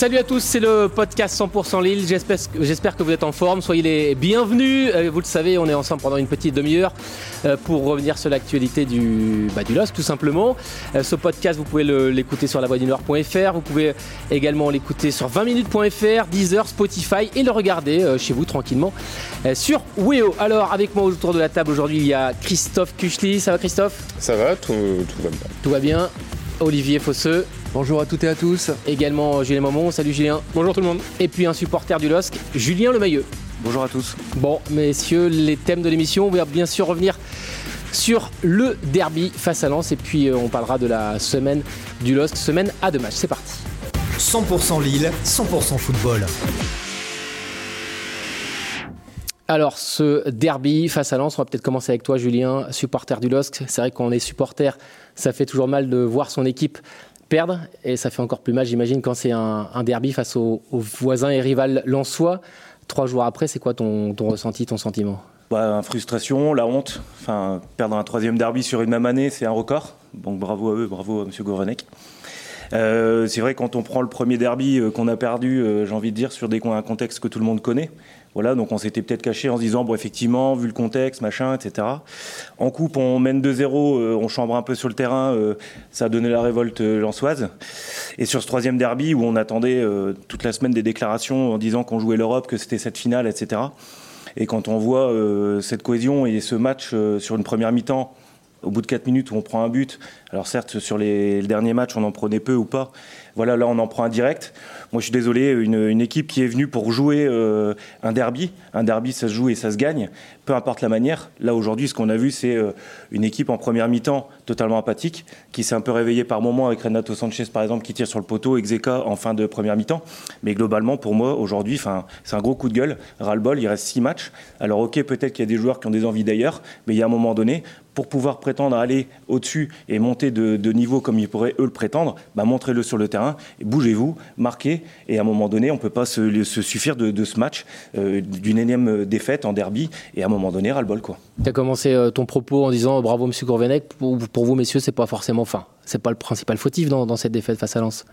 Salut à tous, c'est le podcast 100% Lille. J'espère que vous êtes en forme. Soyez les bienvenus. Euh, vous le savez, on est ensemble pendant une petite demi-heure euh, pour revenir sur l'actualité du, bah, du LOSC tout simplement. Euh, ce podcast, vous pouvez l'écouter sur lavoidunord.fr. Vous pouvez également l'écouter sur 20minutes.fr, Deezer, Spotify et le regarder chez vous tranquillement sur Weo. Alors, avec moi autour de la table aujourd'hui, il y a Christophe Kuchli. Ça va, Christophe? Ça va, tout, tout va bien. Tout va bien. Olivier Fosseux. Bonjour à toutes et à tous. Également Julien Momon. Salut Julien. Bonjour tout le monde. Et puis un supporter du LOSC, Julien Lemailleux. Bonjour à tous. Bon, messieurs, les thèmes de l'émission, on va bien sûr revenir sur le derby face à Lens et puis euh, on parlera de la semaine du LOSC, semaine à deux matchs. C'est parti. 100% Lille, 100% football. Alors, ce derby face à Lens, on va peut-être commencer avec toi, Julien, supporter du LOSC. C'est vrai qu'on est supporter, ça fait toujours mal de voir son équipe perdre, et ça fait encore plus mal, j'imagine, quand c'est un, derby face aux, voisins et rivales lensois. Trois jours après, c'est quoi ton, ressenti, ton sentiment? Bah, Frustration, la honte. Enfin, perdre un troisième derby sur une même année, c'est un record. Donc bravo à eux, bravo à M. Euh, c'est vrai quand on prend le premier derby euh, qu'on a perdu, euh, j'ai envie de dire, sur des, un contexte que tout le monde connaît. Voilà, donc on s'était peut-être caché en se disant, bon, effectivement, vu le contexte, machin, etc. En coupe, on mène 2-0, on chambre un peu sur le terrain, ça a donné la révolte lançoise. Et sur ce troisième derby, où on attendait toute la semaine des déclarations en disant qu'on jouait l'Europe, que c'était cette finale, etc. Et quand on voit cette cohésion et ce match sur une première mi-temps, au bout de 4 minutes où on prend un but, alors certes sur les, derniers matchs on en prenait peu ou pas, voilà là on en prend un direct. Moi je suis désolé, une, équipe qui est venue pour jouer euh, un derby, un derby ça se joue et ça se gagne, peu importe la manière. Là aujourd'hui ce qu'on a vu c'est euh, une équipe en première mi-temps totalement apathique, qui s'est un peu réveillée par moments avec Renato Sanchez par exemple qui tire sur le poteau, Exeka en fin de première mi-temps. Mais globalement pour moi aujourd'hui c'est un gros coup de gueule, ras-le-bol, il reste 6 matchs. Alors ok peut-être qu'il y a des joueurs qui ont des envies d'ailleurs, mais il y a un moment donné, pour pouvoir prétendre à aller au-dessus et monter de, niveau comme ils pourraient eux le prétendre, bah montrez-le sur le terrain, bougez-vous, marquez, et à un moment donné, on ne peut pas se, suffire de, ce match, euh, d'une énième défaite en derby, et à un moment donné, ras-le-bol. Tu as commencé euh, ton propos en disant bravo M. Gourvenec, pour, pour, vous messieurs, c'est pas forcément fin, c'est pas le principal fautif dans, dans cette défaite face à Lens.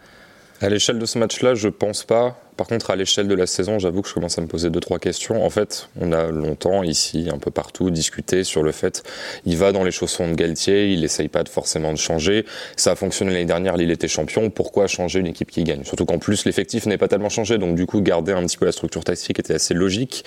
À l'échelle de ce match-là, je pense pas. Par contre, à l'échelle de la saison, j'avoue que je commence à me poser deux trois questions. En fait, on a longtemps ici, un peu partout, discuté sur le fait il va dans les chaussons de Galtier, il essaye pas de forcément de changer. Ça a fonctionné l'année dernière, Lille était champion. Pourquoi changer une équipe qui gagne? Surtout qu'en plus l'effectif n'est pas tellement changé, donc du coup garder un petit peu la structure tactique était assez logique.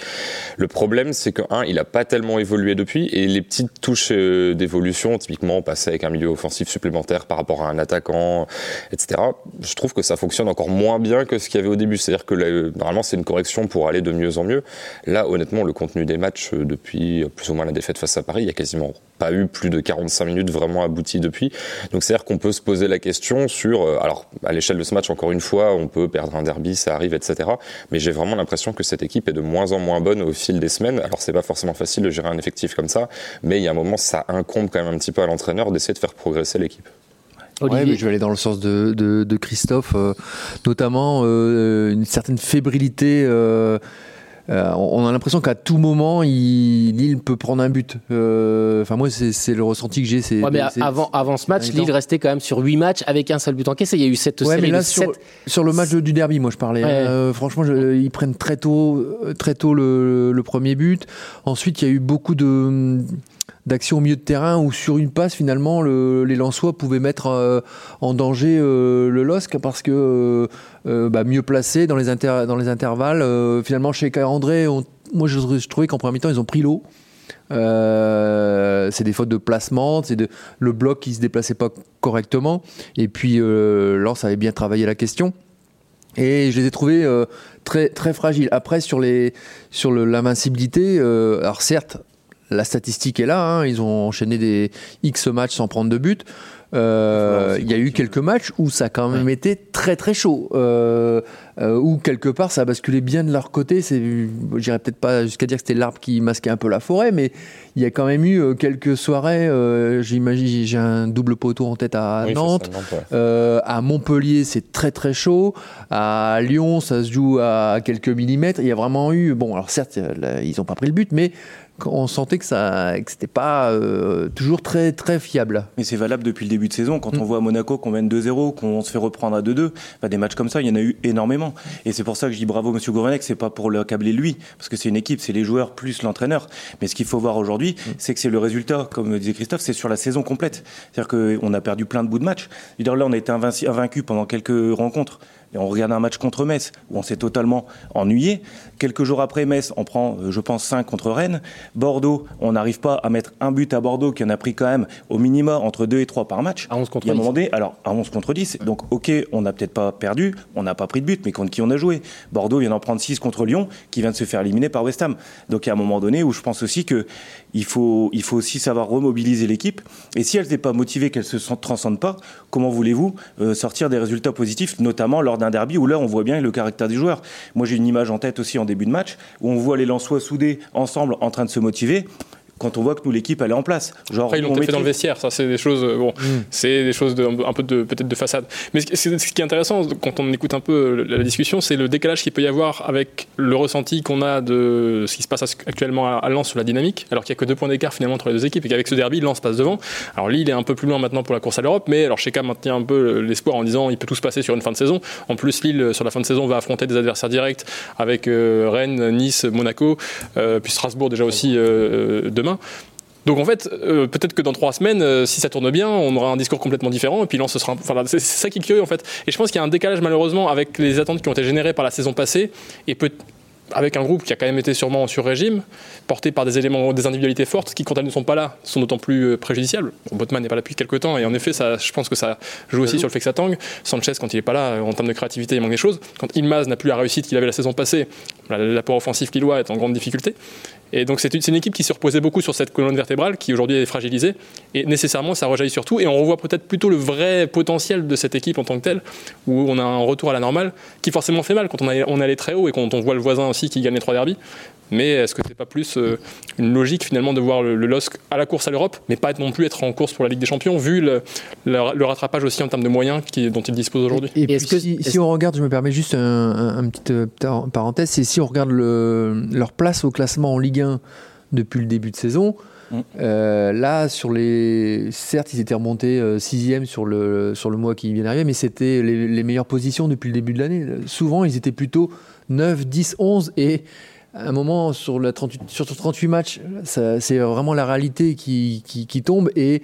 Le problème, c'est que un, il a pas tellement évolué depuis, et les petites touches euh, d'évolution, typiquement passer avec un milieu offensif supplémentaire par rapport à un attaquant, etc. Je trouve que ça fonctionne encore moins bien que ce qu'il y avait au début. Que normalement c'est une correction pour aller de mieux en mieux. Là, honnêtement, le contenu des matchs euh, depuis plus ou moins la défaite face à Paris, il y a quasiment pas eu plus de 45 minutes vraiment abouties depuis. Donc c'est-à-dire qu'on peut se poser la question sur, euh, alors à l'échelle de ce match, encore une fois, on peut perdre un derby, ça arrive, etc. Mais j'ai vraiment l'impression que cette équipe est de moins en moins bonne au fil des semaines. Alors c'est pas forcément facile de gérer un effectif comme ça, mais il y a un moment, ça incombe quand même un petit peu à l'entraîneur d'essayer de faire progresser l'équipe. Ouais, mais je vais aller dans le sens de, de, de Christophe, euh, notamment euh, une certaine fébrilité. Euh, on a l'impression qu'à tout moment, il, Lille peut prendre un but. Enfin, moi, c'est le ressenti que j'ai. Ouais, mais avant, avant ce match, Lille restait quand même sur 8 matchs avec un seul but encaissé. Il y a eu cette ouais, série mais là, sur, sur, le match du derby, moi, je parlais. Franchement, je, ils prennent très tôt, très tôt le, le, premier but. Ensuite, il y a eu beaucoup de d'action au milieu de terrain où sur une passe finalement les Lensois pouvaient mettre euh, en danger euh, le LOSC parce que euh, bah, mieux placé dans les, dans les intervalles. finalement chez André, moi je, trouvais qu'en premier mi-temps ils ont pris l'eau. c'est des fautes de placement, c'est le bloc qui se déplaçait pas correctement. Et puis Lens avait bien travaillé la question. Et je les ai trouvés très très fragiles. Après sur sur l'invincibilité, alors certes la statistique est là. Hein. ils ont enchaîné des X matchs sans prendre de but. Euh, il y a eu quelques matchs où ça a quand même été très très chaud, euh, euh, où quelque part ça a basculé bien de leur côté. C'est, j'irais peut-être pas jusqu'à dire que c'était l'arbre qui masquait un peu la forêt, mais il y a quand même eu quelques soirées. j'imagine, j'ai un double poteau en tête à Nantes, à Montpellier c'est très très chaud, à Lyon ça se joue à quelques millimètres. Il y a vraiment eu, bon alors certes ils n'ont pas pris le but, mais on sentait que ça, que c'était pas euh, toujours très très fiable. Mais c'est valable depuis le début de saison. Quand on mm. voit à Monaco qu'on mène 2-0, qu'on se fait reprendre à 2-2, bah, des matchs comme ça, il y en a eu énormément. Et c'est pour ça que je dis bravo Monsieur Gourvenec, c'est pas pour le câbler lui, parce que c'est une équipe, c'est les joueurs plus l'entraîneur. Mais ce qu'il faut voir aujourd'hui, mm. c'est que c'est le résultat, comme disait Christophe, c'est sur la saison complète. C'est-à-dire qu'on a perdu plein de bouts de match. Là, on a été invaincu pendant quelques rencontres et on regarde un match contre Metz où on s'est totalement ennuyé. Quelques jours après Metz, on prend, euh, je pense, 5 contre Rennes. Bordeaux, on n'arrive pas à mettre un but à Bordeaux qui en a pris quand même au minima entre 2 et 3 par match. À 11 contre 10. moment alors à 11 contre 10. Donc ok, on n'a peut-être pas perdu, on n'a pas pris de but, mais contre qui on a joué? Bordeaux vient d'en prendre 6 contre Lyon, qui vient de se faire éliminer par West Ham. Donc il y a un moment donné où je pense aussi que il faut, il faut aussi savoir remobiliser l'équipe. Et si elle n'est pas motivée, qu'elle ne se transcende pas, comment voulez-vous euh, sortir des résultats positifs, notamment lors d'un derby où là on voit bien le caractère des joueurs. Moi j'ai une image en tête aussi en début de match où on voit les Lensois soudés ensemble en train de se motiver quand on voit que nous l'équipe elle est en place. Genre, Après, ils l'ont fait dans le vestiaire, ça c'est des choses euh, bon, mm. c'est des choses de, un peu de peut-être de façade. Mais ce, ce, qui est intéressant quand on écoute un peu la discussion, c'est le décalage qu'il peut y avoir avec le ressenti qu'on a de ce qui se passe actuellement à Lens sur la dynamique, alors qu'il n'y a que deux points d'écart finalement entre les deux équipes et qu'avec ce derby, Lens passe devant. Alors Lille est un peu plus loin maintenant pour la course à l'Europe, mais alors Sheka maintient un peu l'espoir en disant il peut tout se passer sur une fin de saison. En plus, Lille sur la fin de saison va affronter des adversaires directs avec euh, Rennes, Nice, Monaco, euh, puis Strasbourg déjà aussi demain. Donc en fait, euh, peut-être que dans trois semaines, euh, si ça tourne bien, on aura un discours complètement différent. Et puis là, ce sera. Enfin, c'est ça qui est curieux en fait. Et je pense qu'il y a un décalage malheureusement avec les attentes qui ont été générées par la saison passée et peut avec un groupe qui a quand même été sûrement sur régime, porté par des éléments, des individualités fortes, qui quand elles ne sont pas là, sont d'autant plus euh, préjudiciables. Botman n'est pas là depuis quelques temps, et en effet, ça, je pense que ça joue aussi sur le fait que ça tangue. Sanchez, quand il n'est pas là, en termes de créativité, il manque des choses. Quand Ilmaz n'a plus la réussite qu'il avait la saison passée, l'apport offensif lillois est en grande difficulté. Et donc c'est une, équipe qui se reposait beaucoup sur cette colonne vertébrale qui aujourd'hui est fragilisée. Et nécessairement, ça rejaillit sur tout. Et on revoit peut-être plutôt le vrai potentiel de cette équipe en tant que telle, où on a un retour à la normale qui forcément fait mal quand on, on est allé très haut et quand on voit le voisin aussi qui gagne les trois derbies. Mais est-ce que c'est pas plus euh, une logique finalement de voir le, LOSC à la course à l'Europe, mais pas non plus être en course pour la Ligue des Champions, vu le, rattrapage aussi en termes de moyens dont il dispose aujourd'hui? Et, puis, si, on regarde, je me permets juste un, un, petite euh, parenthèse, c'est si on regarde leur place au classement en Ligue 1 depuis le début de saison, mm. euh, là, sur les, certes, ils étaient remontés sixième sur le sur le mois qui vient d'arriver, mais c'était les, les, meilleures positions depuis le début de l'année. Souvent, ils étaient plutôt 9, 10, 11 et un moment, sur, la 38, sur 38 matchs, c'est vraiment la réalité qui, tombe. Et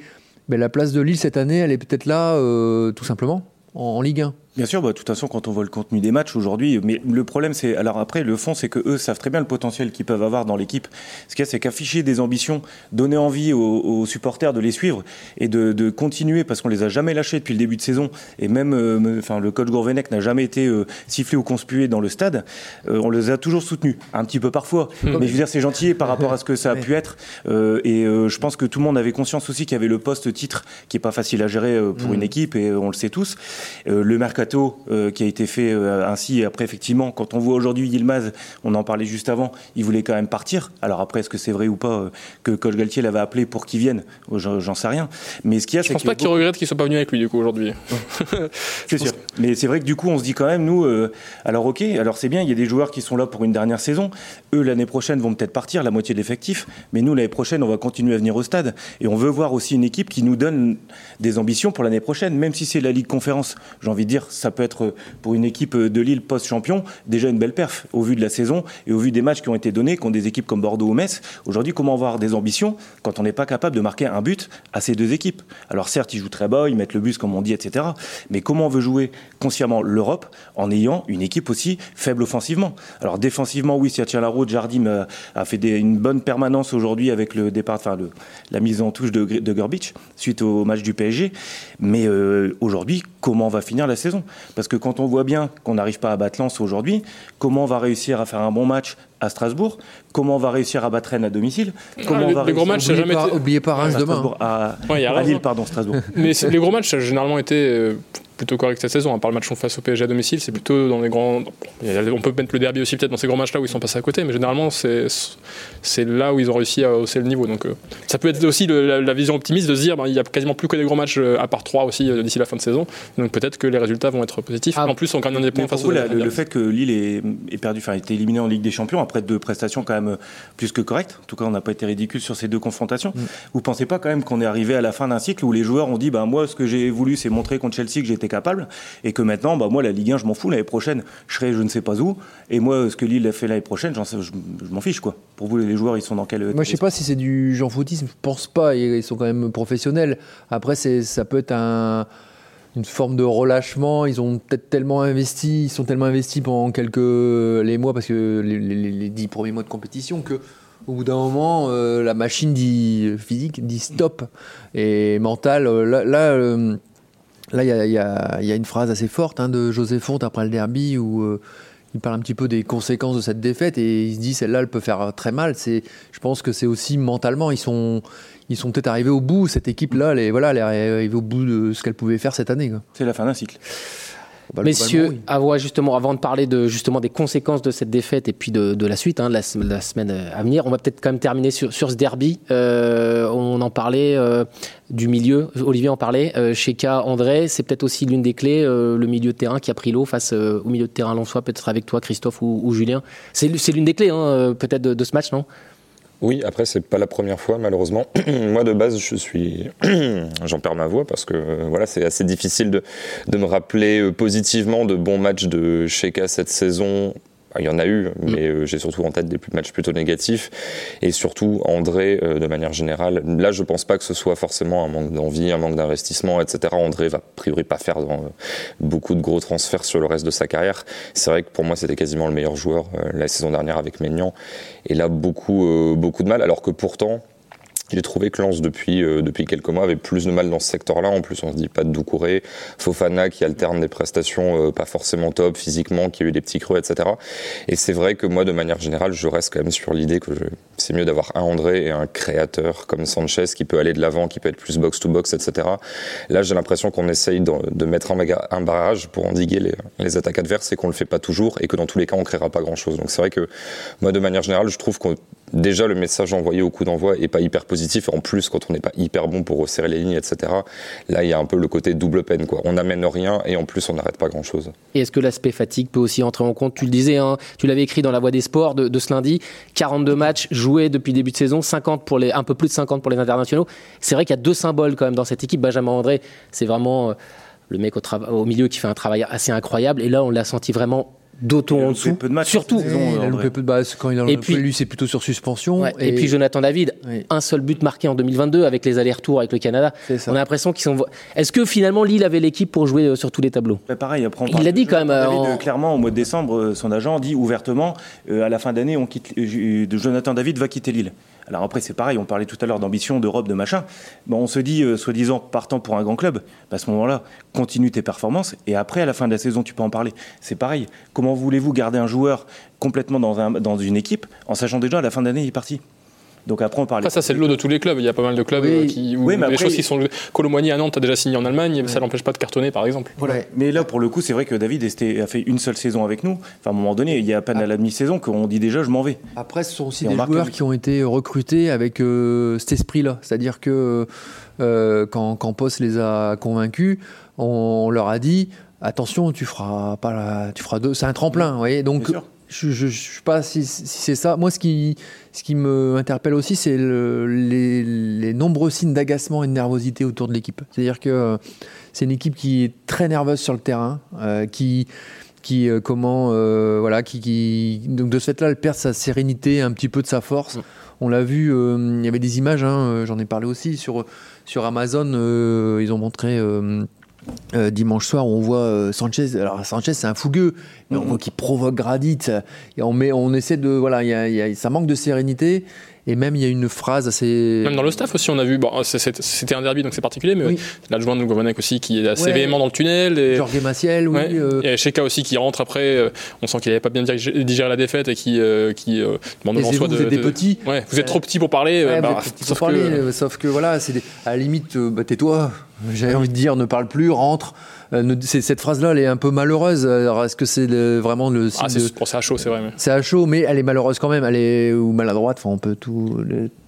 ben, la place de Lille cette année, elle est peut-être là, euh, tout simplement, en, en Ligue 1. Bien sûr, bah, de toute façon, quand on voit le contenu des matchs aujourd'hui, mais le problème, c'est alors après le fond, c'est que eux savent très bien le potentiel qu'ils peuvent avoir dans l'équipe. Ce qu'il y a, c'est qu'afficher des ambitions, donner envie aux, supporters de les suivre et de, continuer, parce qu'on les a jamais lâchés depuis le début de saison, et même, euh, enfin, le coach Gourvenec n'a jamais été euh, sifflé ou conspué dans le stade. Euh, on les a toujours soutenus, un petit peu parfois, mais je veux dire, c'est gentil par rapport à ce que ça a pu être. et je pense que tout le monde avait conscience aussi qu'il y avait le poste titre qui est pas facile à gérer pour une mm. équipe, et on le sait tous. le mercato euh, qui a été fait euh, ainsi. Et après, effectivement, quand on voit aujourd'hui Yilmaz, on en parlait juste avant, il voulait quand même partir. Alors après, est-ce que c'est vrai ou pas euh, que Coach Galtier l'avait appelé pour qu'il vienne? J'en sais rien. Mais ce qu'il y a, je pense pas qu'il regrette qu'il soit pas venu avec lui du coup aujourd'hui. c'est sûr. Mais c'est vrai que du coup, on se dit quand même, nous, alors ok, alors c'est bien, il y a des joueurs qui sont là pour une dernière saison. Eux, l'année prochaine, vont peut-être partir, la moitié de l'effectif. Mais nous, l'année prochaine, on va continuer à venir au stade. Et on veut voir aussi une équipe qui nous donne des ambitions pour l'année prochaine, même si c'est la Ligue Conférence. J'ai envie de dire, ça peut être pour une équipe de Lille post-champion déjà une belle perf au vu de la saison et au vu des matchs qui ont été donnés contre des équipes comme Bordeaux ou Metz. Aujourd'hui, comment avoir des ambitions quand on n'est pas capable de marquer un but à ces deux équipes? Alors certes, ils jouent très bas, ils mettent le bus comme on dit, etc. Mais comment on veut jouer consciemment l'Europe en ayant une équipe aussi faible offensivement? Alors défensivement, oui, ça tient la route. Jardim a fait une bonne permanence aujourd'hui avec le départ, enfin la mise en touche de, de suite au match du PSG. Mais euh, aujourd'hui, comment va finir la saison. Parce que quand on voit bien qu'on n'arrive pas à battre Lens aujourd'hui, comment on va réussir à faire un bon match à Strasbourg Comment on va réussir à battre Rennes à domicile Comment Ah, on les- va les gros matchs, ça n'a Oubliez jamais pas, été- oubliez pas Reims à demain. À, Ouais, il y a à Lille, pardon, Strasbourg. Mais les gros matchs, ça a généralement été euh, plutôt correct cette saison. À part le match face au PSG à domicile, c'est plutôt dans les grands. On peut mettre le derby aussi peut-être dans ces grands matchs-là où ils sont passés à côté, mais généralement c'est c'est là où ils ont réussi à hausser le niveau. Donc euh, ça peut être aussi le- la, la vision optimiste de se dire ben, il y a quasiment plus que des gros matchs euh, à part trois aussi d'ici la fin de saison. Donc peut-être que les résultats vont être positifs. Ah. en plus, on gagne des points face la- le, le fait que Lille est, est perdu, enfin, été éliminé en Ligue des Champions après deux prestations quand même euh, plus que correctes. En tout cas, on n'a pas été ridicule sur ces deux confrontations. Vous pensez pas quand même qu'on est arrivé à la fin d'un cycle où les joueurs ont dit, bah moi, ce que j'ai voulu, c'est montrer contre Chelsea que j'étais capable, et que maintenant, bah moi, la Ligue 1, je m'en fous. L'année prochaine, je serai je ne sais pas où, et moi, ce que Lille a fait l'année prochaine, sais- je, je m'en fiche quoi. Pour vous, les joueurs, ils sont dans quel Moi, je sais pas si c'est du Jean Fautisme. Je pense pas. Ils sont quand même professionnels. Après, ça peut être un, une forme de relâchement. Ils ont peut-être tellement investi, ils sont tellement investis pendant quelques les mois, parce que les, dix premiers mois de compétition, que au bout d'un moment, euh, la machine dit physique dit stop et mental. euh, là, là, euh, il y a, une phrase assez forte hein, de José Fonte après le derby où il parle un petit peu des conséquences de cette défaite et il se dit celle-là elle peut faire très mal. C'est, je pense que c'est aussi mentalement ils sont, ils sont peut-être arrivés au bout. Cette équipe-là, voilà, elle est arrivée au bout de ce qu'elle pouvait faire cette année. C'est la fin d'un cycle. Bah, Messieurs, oui. avant, justement, avant de parler de, justement, des conséquences de cette défaite et puis de, de la suite, hein, de la, sem- la semaine à venir, on va peut-être quand même terminer sur, sur ce derby. Euh, on en parlait euh, du milieu, Olivier en parlait. Euh, Sheka, André, c'est peut-être aussi l'une des clés, euh, le milieu de terrain qui a pris l'eau face euh, au milieu de terrain Lensois, peut-être avec toi, Christophe ou, ou Julien. C'est l'une des clés, hein, euh, peut-être, de, de ce match, non? Oui, après, c'est pas la première fois, malheureusement. Moi, de base, je suis. J'en perds ma voix parce que euh, voilà, c'est assez difficile de, de me rappeler euh, positivement de bons matchs de Sheka cette saison. Il y en a eu, mais euh, j'ai surtout en tête des matchs plutôt négatifs. Et surtout, André, euh, de manière générale, là, je pense pas que ce soit forcément un manque d'envie, un manque d'investissement, etc. André va a priori pas faire dans, euh, beaucoup de gros transferts sur le reste de sa carrière. C'est vrai que pour moi, c'était quasiment le meilleur joueur la saison dernière avec Maignan. Et là, beaucoup, beaucoup de mal, alors que pourtant, j'ai trouvé que Lens, depuis, euh, depuis quelques mois, avait plus de mal dans ce secteur-là. En plus, on se dit pas de Doucouré, Fofana qui alterne des prestations euh, pas forcément top physiquement, qui a eu des petits creux, etc. Et c'est vrai que moi, de manière générale, je reste quand même sur l'idée que je- c'est mieux d'avoir un André et un créateur comme Sanchez qui peut aller de l'avant, qui peut être plus box-to-box, etc. Là, j'ai l'impression qu'on essaye de, de mettre un, un barrage pour endiguer les, les attaques adverses et qu'on le fait pas toujours et que dans tous les cas, on créera pas grand-chose. Donc c'est vrai que moi, de manière générale, je trouve que déjà le message envoyé au coup d'envoi est pas hyper positif. En plus, quand on n'est pas hyper bon pour resserrer les lignes, etc. Là, il y a un peu le côté double peine, quoi. On n'amène rien et en plus, on n'arrête pas grand-chose. Et est-ce que l'aspect fatigue peut aussi entrer en compte? Tu le disais, hein, tu l'avais écrit dans la Voix des Sports de, ce lundi 42 matchs joués depuis début de saison, 50 pour les, un peu plus de 50 pour les internationaux. C'est vrai qu'il y a deux symboles quand même dans cette équipe. Benjamin André, c'est vraiment euh, le mec au milieu qui fait un travail assez incroyable. Et là, on l'a senti vraiment d'autant Il a en loupé dessous. peu de matchs Surtout. saison, il a André. loupé peu de bases quand il a Et puis- lui c'est plutôt sur suspension Ouais, et... puis Jonathan David, Oui. un seul but marqué en 2022 avec les allers-retours avec le Canada. On a l'impression qu'ils sont. Est-ce que finalement Lille avait l'équipe pour jouer euh, sur tous les tableaux? Bah, pareil, après on Il l'a dit quand même, David, euh, euh, en- clairement, au mois de décembre, euh, son agent dit ouvertement euh, à la fin d'année, on quitte, euh, de Jonathan David va quitter Lille. Alors après, c'est pareil, on parlait tout à l'heure d'ambition, d'Europe, de machin. Bon, on se dit, euh, soi-disant, partant pour un grand club, bah, à ce moment-là, continue tes performances et après, à la fin de la saison, tu peux en parler. C'est pareil. Comment voulez-vous garder un joueur complètement dans, un, dans une équipe en sachant déjà à la fin d'année, il est parti? Donc après, on parlait. Après, ça, c'est le lot de tous les clubs. Il y a pas mal de clubs Oui. euh, qui. Où Oui, mais les après, choses qui sont. Colomboigny à Nantes a déjà signé en Allemagne, ça l'empêche pas de cartonner, par exemple. Voilà. Mais là, pour le coup, c'est vrai que David a fait une seule saison avec nous. Enfin, à un moment donné, il y a à peine à la demi-saison qu'on dit déjà, je m'en vais. Après, ce sont aussi Et des joueurs qui ont été recrutés avec euh, cet esprit-là. C'est-à-dire que euh, quand, quand Post les a convaincus, on, leur a dit attention, tu feras pas la, tu feras deux. C'est un tremplin, vous voyez. Donc, Bien sûr. Je, je sais pas si, c'est ça. Moi, ce qui, ce me interpelle aussi, c'est le- les, nombreux signes d'agacement et de nervosité autour de l'équipe. C'est-à-dire que euh, c'est une équipe qui est très nerveuse sur le terrain, euh, qui euh, comment voilà qui, donc de ce fait-là elle perd sa sérénité un petit peu de sa force on l'a vu il y avait des images hein, j'en ai parlé aussi sur Amazon ils ont montré euh, dimanche soir on voit euh, Sanchez. Alors Sanchez c'est un fougueux. Mais on voit qu'il provoque Gradit. Et on met on essaie de voilà il y a- il y a- ça manque de sérénité Et même, il y a une phrase assez. Même dans le staff aussi, on a vu. Bon, c'était un derby, donc c'est particulier, mais oui. l'adjoint de Govanek aussi qui est assez véhément dans le tunnel. Et... Georges Maciel, oui. Euh... Et Sheka aussi qui rentre après. Euh, on sent qu'il n'avait pas bien digéré la défaite et qui, euh, qui euh, demande en soi de. Vous êtes des petits. Ouais, vous êtes trop petits pour parler. Bah, sauf, pour que... sauf que voilà, c'est à la limite, bah, tais-toi. J'avais envie de dire, ne parle plus, rentre. Cette phrase-là, elle est un peu malheureuse. Alors, est-ce que c'est vraiment le. Ah, c'est à chaud, c'est vrai. C'est à chaud, mais elle est malheureuse quand même. Elle est ou maladroite. Enfin, on peut tout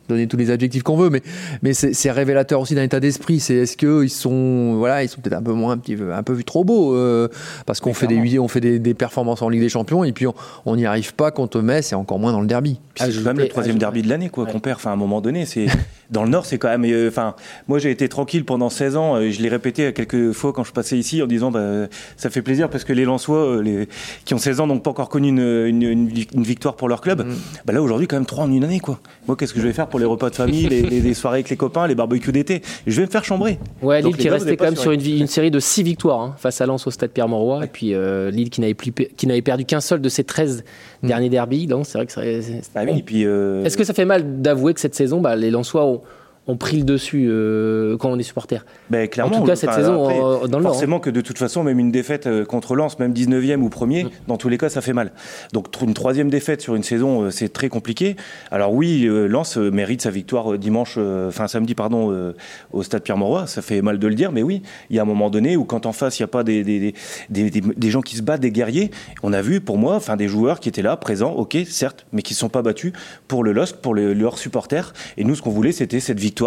donner tous les adjectifs qu'on veut, mais, mais c'est révélateur aussi d'un état d'esprit. C'est est-ce qu'ils sont, voilà, ils sont peut-être un peu moins, un petit peu, un peu trop beaux, euh, parce qu'on fait, des, on fait des, des, performances en Ligue des Champions, et puis on n'y arrive pas contre Metz, et encore moins dans le derby. Ah, c'est quand même le troisième derby de l'année, quoi, qu'on perd. Enfin, à un moment donné, c'est dans le Nord, c'est quand même. Euh, enfin, moi, j'ai été tranquille pendant 16 ans. Euh, je l'ai répété quelques fois quand je passais ici en disant, bah, ça fait plaisir parce que les Lensois, les, qui ont 16 ans, n'ont pas encore connu une, une, une, victoire pour leur club. Mm. Bah là, aujourd'hui, quand même trois en une année, quoi. Moi, qu'est-ce que je vais faire pour les repas de famille, les, les, soirées avec les copains, les barbecues d'été Je vais me faire chambrer. Ouais, Lille qui restait quand même sur une, série de 6 victoires hein, face à Lens au stade Pierre-Mauroy. Et puis euh, Lille qui n'avait perdu qu'un seul de ses 13 mm. derniers derbies. Donc c'est vrai que ça. Ah oui, puis. Est-ce que ça fait mal d'avouer que cette saison, bah, les Lensois ont ont pris le dessus euh, quand on est supporter. Ben, clairement, en tout cas, cette saison euh, dans le Forcément hein. que de toute façon, même une défaite euh, contre Lens, même 19e ou 1er, mm. dans tous les cas, ça fait mal. Donc une troisième défaite sur une saison, c'est très compliqué. Alors oui, Lens mérite sa victoire dimanche, enfin samedi, pardon, au stade Pierre-Mauroy. Ça fait mal de le dire, mais oui, il y a un moment donné où quand en face, il n'y a pas des, des, des, des, gens qui se battent, des guerriers, on a vu pour moi, enfin des joueurs qui étaient là, présents, ok, certes, mais qui ne sont pas battus pour le LOSC, pour leurs supporters. Et nous, ce qu'on voulait, c'était cette victoire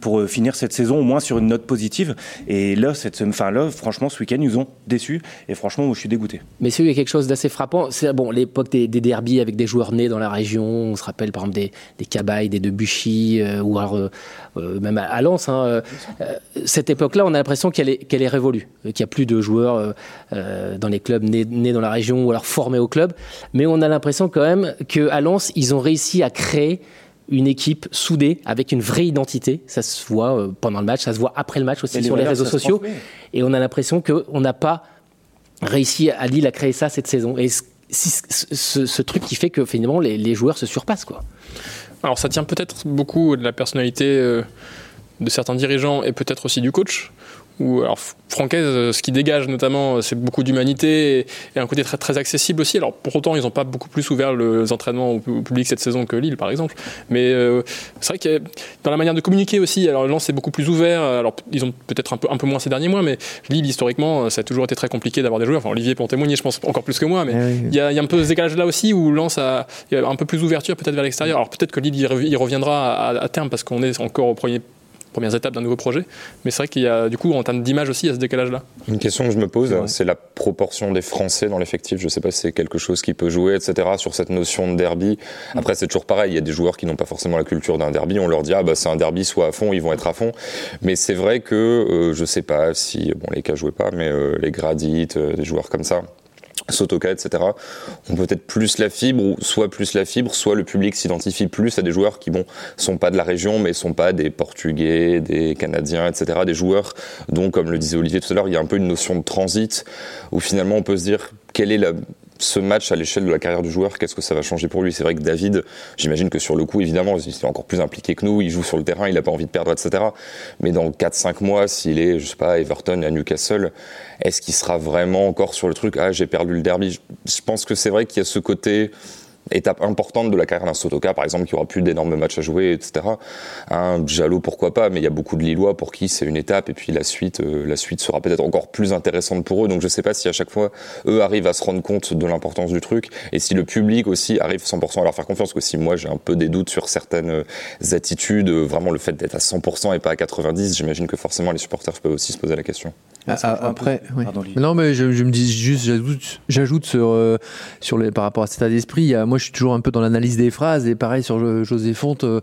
pour euh, finir cette saison au moins sur une note positive. Et là, cette, enfin là, franchement, ce week-end, ils ont déçus. Et franchement, je suis dégoûté. Messieurs, il y a quelque chose d'assez frappant. C'est bon, l'époque des, des derbies avec des joueurs nés dans la région. On se rappelle par exemple des, des Cabaye, des Debuchy, euh, ou alors, euh, même à, Lens. Hein, cette époque-là, on a l'impression qu'elle est, qu'elle est révolue, qu'il n'y a plus de joueurs dans les clubs nés, nés, dans la région ou alors formés au club. Mais on a l'impression quand même qu'à Lens, ils ont réussi à créer une équipe soudée avec une vraie identité. Ça se voit euh, pendant le match, ça se voit après le match aussi sur les réseaux sociaux. Et on a l'impression qu'on n'a pas réussi à Lille à créer ça cette saison. Et ce, truc qui fait que finalement les, joueurs se surpassent. Quoi. Alors ça tient peut-être beaucoup de la personnalité euh, de certains dirigeants et peut-être aussi du coach où alors Francaise, euh, ce qui dégage notamment, euh, c'est beaucoup d'humanité et, un côté très, très accessible aussi. Alors pour autant, ils n'ont pas beaucoup plus ouvert les entraînements au, public cette saison que Lille, par exemple. Mais euh, c'est vrai que dans la manière de communiquer aussi, alors Lens c'est beaucoup plus ouvert. Alors ils ont peut-être un peu, un peu moins ces derniers mois, mais Lille historiquement, ça a toujours été très compliqué d'avoir des joueurs. Enfin Olivier peut en témoigner, je pense encore plus que moi, mais eh il y, a, y, a un peu ce décalage là aussi où Lens a, y a un peu plus d'ouverture peut-être vers l'extérieur. Alors peut-être que Lille y reviendra à, à terme parce qu'on est encore au premier premières étapes d'un nouveau projet. Mais c'est vrai qu'il y a, du coup, en termes d'image aussi, il y a ce décalage-là. Une question que je me pose, c'est la proportion des Français dans l'effectif. Je ne sais pas si c'est quelque chose qui peut jouer, etc., sur cette notion de derby. Après, c'est toujours pareil. Il y a des joueurs qui n'ont pas forcément la culture d'un derby. On leur dit, ah, bah, c'est un derby, soit à fond, ils vont être à fond. Mais c'est vrai que, euh, je ne sais pas si, bon, les cas jouaient pas, mais euh, les gradites, euh, des joueurs comme ça, Sotoka, etc., ont peut-être plus la fibre, ou soit plus la fibre, soit le public s'identifie plus à des joueurs qui, bon, sont pas de la région, mais sont pas des Portugais, des Canadiens, etc., des joueurs dont, comme le disait Olivier tout à l'heure, il y a un peu une notion de transit, où finalement on peut se dire quelle est la ce match à l'échelle de la carrière du joueur, qu'est-ce que ça va changer pour lui? C'est vrai que David, j'imagine que sur le coup, évidemment, il est encore plus impliqué que nous, il joue sur le terrain, il n'a pas envie de perdre, etc. Mais dans 4-5 mois, s'il est, je sais pas, à Everton à Newcastle, est-ce qu'il sera vraiment encore sur le truc? Ah, j'ai perdu le derby. Je pense que c'est vrai qu'il y a ce côté étape importante de la carrière d'un Sotoka, par exemple, qui aura plus d'énormes matchs à jouer, etc. Un Jalot, pourquoi pas, mais il y a beaucoup de Lillois pour qui c'est une étape, et puis la suite, euh, la suite sera peut-être encore plus intéressante pour eux. Donc je sais pas si à chaque fois eux arrivent à se rendre compte de l'importance du truc, et si le public aussi arrive 100% à leur faire confiance. Parce que si moi j'ai un peu des doutes sur certaines euh, attitudes, euh, vraiment le fait d'être à 100% et pas à 90, j'imagine que forcément les supporters peuvent aussi se poser la question. Ah, ah, après, non mais je, me dis juste, j'ajoute, j'ajoute sur, sur les, par rapport à cet état d'esprit, moi je suis toujours un peu dans l'analyse des phrases, et pareil sur José Fonte, euh,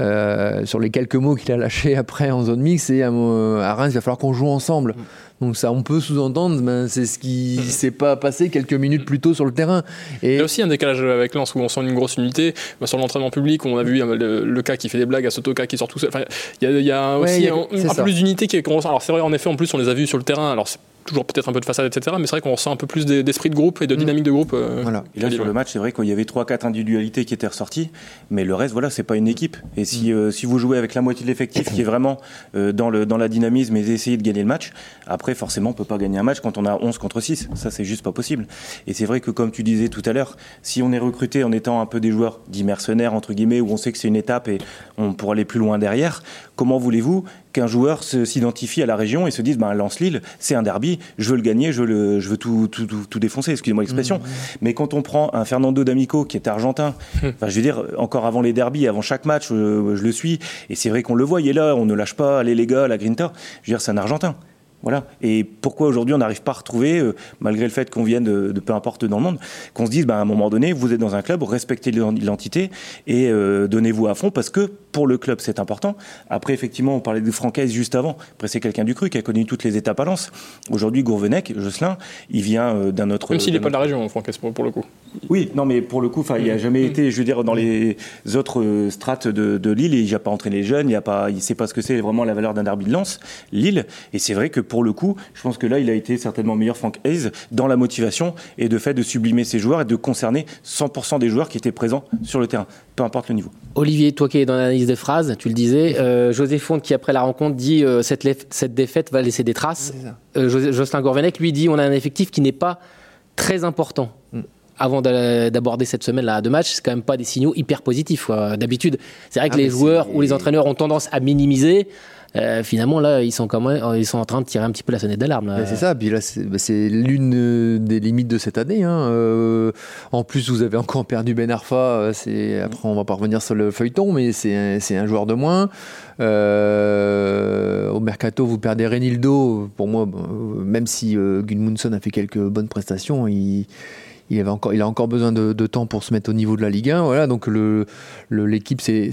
euh, sur les quelques mots qu'il a lâchés après en zone mixte, et à, Reims, il va falloir qu'on joue ensemble. Donc ça, on peut sous-entendre, ben, c'est ce qui s'est pas passé quelques minutes plus tôt sur le terrain. Et... Il y a aussi un décalage avec Lens où on sent une grosse unité. Ben, sur l'entraînement public, on a vu le, cas qui fait des blagues à Sotoka qui sort tout seul. Enfin, il y a, y a aussi un, plus d'unité qui est. Alors c'est vrai, en effet, en plus, on les a vus sur le terrain. Alors toujours peut-être un peu de façade, etc. Mais c'est vrai qu'on ressent un peu plus d'esprit de groupe et de mm. dynamique de groupe. Euh, voilà. Et là, sur le match, c'est vrai qu'il y avait 3-4 individualités qui étaient ressorties, mais le reste, voilà, c'est pas une équipe. Et si, mm. euh, si vous jouez avec la moitié de l'effectif qui est vraiment euh, dans, le, dans la dynamisme et essayer de gagner le match, après, forcément, on peut pas gagner un match quand on a 11 contre 6. Ça, c'est juste pas possible. Et c'est vrai que, comme tu disais tout à l'heure, si on est recruté en étant un peu des joueurs dits mercenaires, entre guillemets, où on sait que c'est une étape et on pourra aller plus loin derrière, comment voulez-vous qu'un joueur s'identifie à la région et se dise ben, Lance-Lille, c'est un derby, je veux le gagner, je veux, le, je veux tout, tout, tout, défoncer, excusez-moi l'expression. Mmh, mmh. Mais quand on prend un Fernando D'Amico qui est argentin, mmh. enfin, je veux dire, encore avant les derbies, avant chaque match, je, je le suis, et c'est vrai qu'on le voit, il est là, on ne lâche pas, allez les gars, la Grinta, je veux dire, c'est un argentin. Voilà. Et pourquoi aujourd'hui on n'arrive pas à retrouver, euh, malgré le fait qu'on vienne de, peu importe dans le monde, qu'on se dise, bah, à un moment donné, vous êtes dans un club, respectez l'identité et euh, donnez-vous à fond parce que pour le club c'est important. Après, effectivement, on parlait de Francaise juste avant. Après, c'est quelqu'un du cru qui a connu toutes les étapes à Lens. Aujourd'hui, Gourvenec, Jocelyn, il vient euh, d'un autre. Même s'il n'est pas de la région, Francaise, pour, le coup. Oui, non, mais pour le coup, il n'a jamais mm. été, je veux dire, dans les autres strates de, de Lille, il n'a pas entraîné les jeunes, il ne sait pas ce que c'est vraiment la valeur d'un derby de Lens, Lille. Et c'est vrai que pour le coup, je pense que là, il a été certainement meilleur Frank Hayes dans la motivation et de fait de sublimer ses joueurs et de concerner 100% des joueurs qui étaient présents sur le terrain, peu importe le niveau. Olivier, toi qui es dans l'analyse des phrases, tu le disais, euh, José Fonte qui après la rencontre dit euh, cette, cette, défaite va laisser des traces. Euh, Jocelyn Gourvenec lui dit on a un effectif qui n'est pas très important. Mm. avant d'aborder cette semaine là de match, c'est quand même pas des signaux hyper positifs. D'habitude, c'est vrai que ah, les joueurs ou les entraîneurs ont tendance à minimiser. Euh, finalement, là, ils sont, quand même, ils sont en train de tirer un petit peu la sonnette d'alarme. C'est ça, puis là, c'est bah, l'une euh, des limites de cette année. Hein. Euh, en plus, vous avez encore perdu Ben Arfa. Après, on va pas revenir sur le feuilleton, mais c'est un, un, joueur de moins. au mercato, vous perdez Renildo. Pour moi, même si Gunmundsson a fait quelques bonnes prestations, il il, avait encore, il a encore besoin de, temps pour se mettre au niveau de la Ligue 1. Voilà, donc le, l'équipe s'est,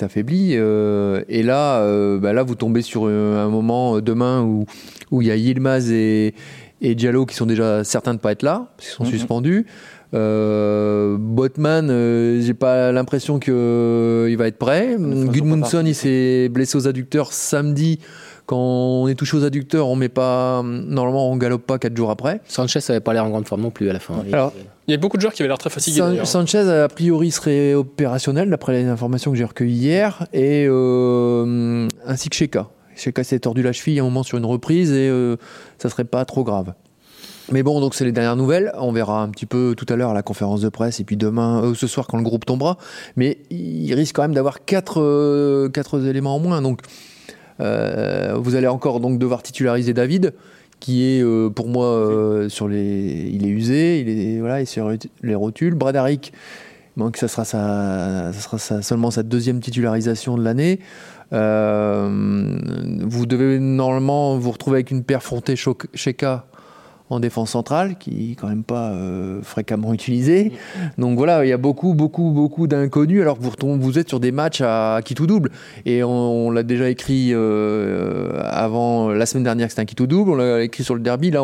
affaiblie. Euh, et là, euh, bah là, vous tombez sur un moment euh, demain où, où il y a Yilmaz et, et Diallo qui sont déjà certains de ne pas être là, parce qu'ils sont mhm. suspendus. Botman, j'ai pas l'impression qu'il va être prêt. Gudmundsson, il s'est blessé aux adducteurs samedi. Quand on est touché aux adducteurs, on met pas, normalement, on galope pas 4 jours après. Sanchez n'avait pas l'air en grande forme non plus à la fin. Alors, il y a beaucoup de joueurs qui avaient l'air très fatigués. Sanchez, a priori, serait opérationnel d'après les informations que j'ai recueillies hier, et euh, ainsi que Sheka. Sheka s'est tordu la cheville à un moment sur une reprise et euh, ça serait pas trop grave. Mais bon, donc c'est les dernières nouvelles. On verra un petit peu tout à l'heure à la conférence de presse et puis demain, euh, ce soir quand le groupe tombera. Mais il risque quand même d'avoir quatre, quatre éléments en moins. Donc euh, vous allez encore donc devoir titulariser David, qui est euh, pour moi euh, sur les, il est usé, il est voilà, il sur les rotules. Bradaric, donc ça sera ça sera seulement sa deuxième titularisation de l'année. vous devez normalement vous retrouver avec une paire frontée Sheka en défense centrale, qui est quand même pas euh, fréquemment utilisé. Donc voilà, il y a beaucoup, beaucoup, beaucoup d'inconnus, alors que vous, êtes sur des matchs à, qui tout double. Et on, l'a déjà écrit euh, avant, la semaine dernière, c'était un qui tout double. On l'a écrit sur le derby. Là,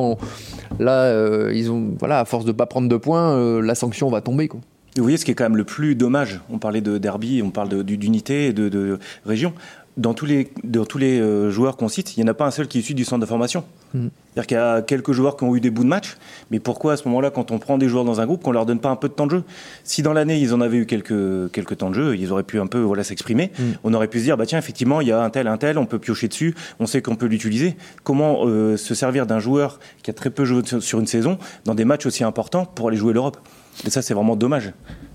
euh, ils ont, voilà, à force de pas prendre de points, la sanction va tomber. Quoi. Vous voyez ce qui est quand même le plus dommage. On parlait de derby, on parle d'unité de, de, région dans tous les, dans tous les euh, joueurs qu'on cite, il n'y en a pas un seul qui est issu du centre de formation. Mm. C'est-à-dire qu'il y a quelques joueurs qui ont eu des bouts de match, mais pourquoi à ce moment-là, quand on prend des joueurs dans un groupe, qu'on leur donne pas un peu de temps de jeu? Si dans l'année, ils en avaient eu quelques, quelques temps de jeu, ils auraient pu un peu voilà, s'exprimer, mm. on aurait pu se dire, bah tiens, effectivement, il y a un tel, un tel, on peut piocher dessus, on sait qu'on peut l'utiliser. Comment euh, se servir d'un joueur qui a très peu joué sur une saison dans des matchs aussi importants pour aller jouer l'Europe? Et ça, c'est vraiment dommage.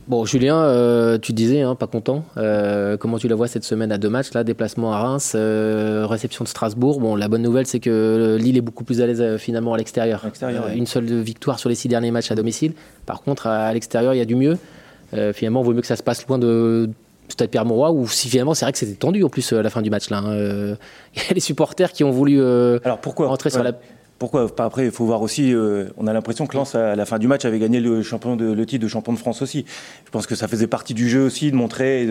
Bon, Julien, euh, tu disais, hein, pas content. Euh, comment tu la vois cette semaine à deux matchs là Déplacement à Reims, euh, réception de Strasbourg? Bon, la bonne nouvelle, c'est que Lille est beaucoup plus à l'aise finalement à l'extérieur. Une seule victoire sur les six derniers matchs à domicile. Par contre, à, l'extérieur, il y a du mieux. finalement, il vaut mieux que ça se passe loin de Stade Pierre-Mauroy, où si finalement, c'est vrai que c'était tendu en plus à la fin du match. Là, hein. Il y a les supporters qui ont voulu Alors pourquoi? rentrer sur la pourquoi Après, il faut voir aussi. Euh, on a l'impression que Lens, à la fin du match, avait gagné le, champion de, le titre de champion de France aussi. Je pense que ça faisait partie du jeu aussi de montrer.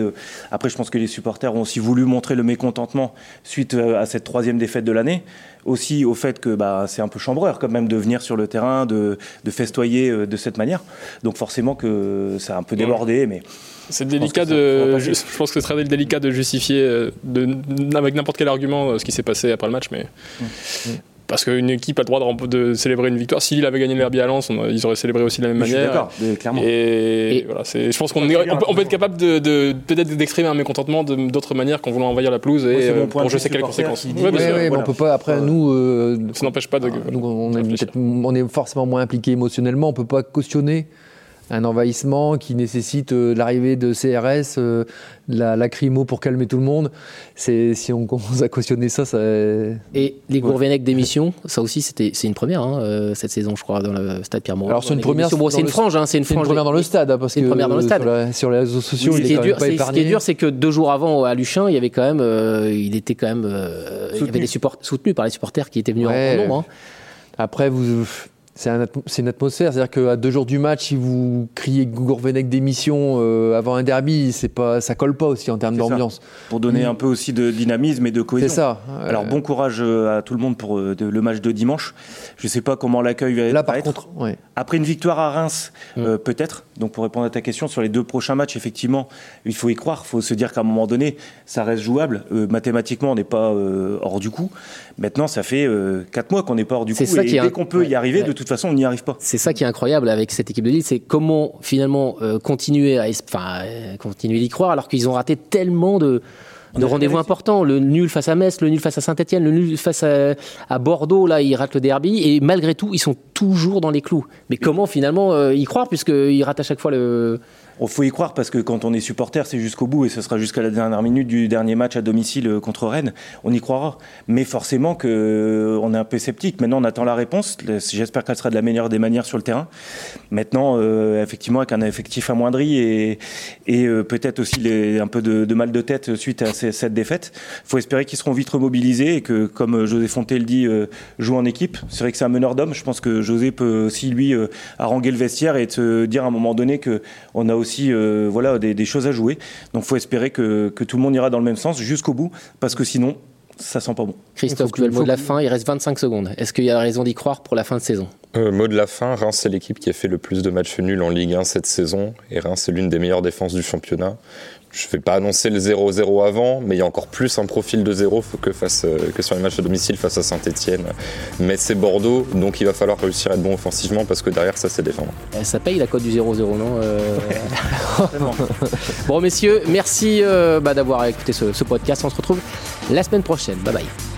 après, je pense que les supporters ont aussi voulu montrer le mécontentement suite euh, à cette troisième défaite de l'année. Aussi au fait que bah, c'est un peu chambreur quand même de venir sur le terrain, de, de festoyer euh, de cette manière. Donc forcément que ça a un peu débordé, mais. C'est délicat de. Je, pense que ce serait délicat de justifier de, avec n'importe quel argument ce qui s'est passé après le match, mais. Mmh. Parce qu'une équipe a le droit de, célébrer une victoire. S'il avait gagné le derby à Lens, ils auraient célébré aussi de la même manière. D'accord, clairement. Et, voilà, je pense qu'on on peut, être capable de, peut-être d'exprimer un mécontentement d'autres manières qu'en voulant envahir la pelouse et euh, pour je sais quelles conséquences. Oui, on peut pas. Après, nous, euh, ça n'empêche pas de. Nous, on, est on est forcément moins impliqué émotionnellement. On peut pas cautionner un envahissement qui nécessite euh, l'arrivée de CRS, euh, la lacrymo pour calmer tout le monde. C'est si on commence à cautionner ça, ça. Et les Gourvenec d'émission, ça aussi c'était c'est une première hein, euh, cette saison, je crois, dans le stade Pierre Mauroy. Alors c'est une première. c'est une frange, hein, c'est une, première dans le stade, hein, parce que une première dans le stade. Sur, les réseaux sociaux, il ce, qui est dur, ce qui est dur, c'est que deux jours avant à Luchin, il y avait quand même, il était quand même, il y avait des supports soutenus par les supporters qui étaient venus en nombre. Après, vous, c'est une atmosphère, c'est-à-dire qu'à deux jours du match, si vous criez Gourvenec d'émission euh, avant un derby, c'est pas, ça colle pas aussi en termes d'ambiance. Pour donner mm. un peu aussi de dynamisme et de cohésion. C'est ça. Alors bon courage euh, à tout le monde pour euh, le match de dimanche. Je sais pas comment l'accueil va Là, par être. Contre, Après une victoire à Reims, mm. peut-être. Donc pour répondre à ta question sur les deux prochains matchs, effectivement, il faut y croire. Il faut se dire qu'à un moment donné, ça reste jouable. mathématiquement, on n'est pas hors du coup. Maintenant, ça fait quatre mois qu'on n'est pas hors du coup. et dès qu'on peut y arriver, de toute façon, on n'y arrive pas. C'est ça qui est incroyable avec cette équipe de Lille, c'est comment finalement euh, continuer à enfin, euh, continuer d'y croire alors qu'ils ont raté tellement de de rendez-vous importants. Le nul face à Metz, le nul face à Saint-Etienne, le nul face à, Bordeaux, là, ils ratent le derby. Et malgré tout, ils sont toujours dans les clous. Mais comment finalement euh, y croire, puisqu'ils ratent à chaque fois le, il faut y croire parce que quand on est supporter, c'est jusqu'au bout et ce sera jusqu'à la dernière minute du dernier match à domicile euh, contre Rennes. On y croira. Mais forcément qu'on euh, est un peu sceptique. Maintenant, on attend la réponse. J'espère qu'elle sera de la meilleure des manières sur le terrain. Maintenant, euh, effectivement, avec un effectif amoindri et, et peut-être aussi les, un peu de, mal de tête suite à cette défaite, il faut espérer qu'ils seront vite remobilisés et que, comme José Fonté le dit, jouent en équipe. C'est vrai que c'est un meneur d'hommes. Je pense que José peut aussi, lui, haranguer le vestiaire et te dire à un moment donné qu'on a aussi aussi euh, voilà, des, choses à jouer. Donc il faut espérer que, tout le monde ira dans le même sens jusqu'au bout, parce que sinon, ça sent pas bon. Christophe, tu as le mot de la fin, il reste 25 secondes. Est-ce qu'il y a raison d'y croire pour la fin de saison? Euh, Mot de la fin, Reims c'est l'équipe qui a fait le plus de matchs nuls en Ligue 1 cette saison, et Reims c'est l'une des meilleures défenses du championnat. Je ne vais pas annoncer le 0-0 avant, mais il y a encore plus un profil de 0 que, face, euh, que sur les matchs à domicile face à Saint-Etienne. Mais c'est Bordeaux, donc il va falloir réussir à être bon offensivement parce que derrière ça c'est défendre. Eh, ça paye la cote du 0-0, non euh Bon messieurs, merci euh, bah, d'avoir écouté ce, ce podcast. On se retrouve la semaine prochaine. Bye bye.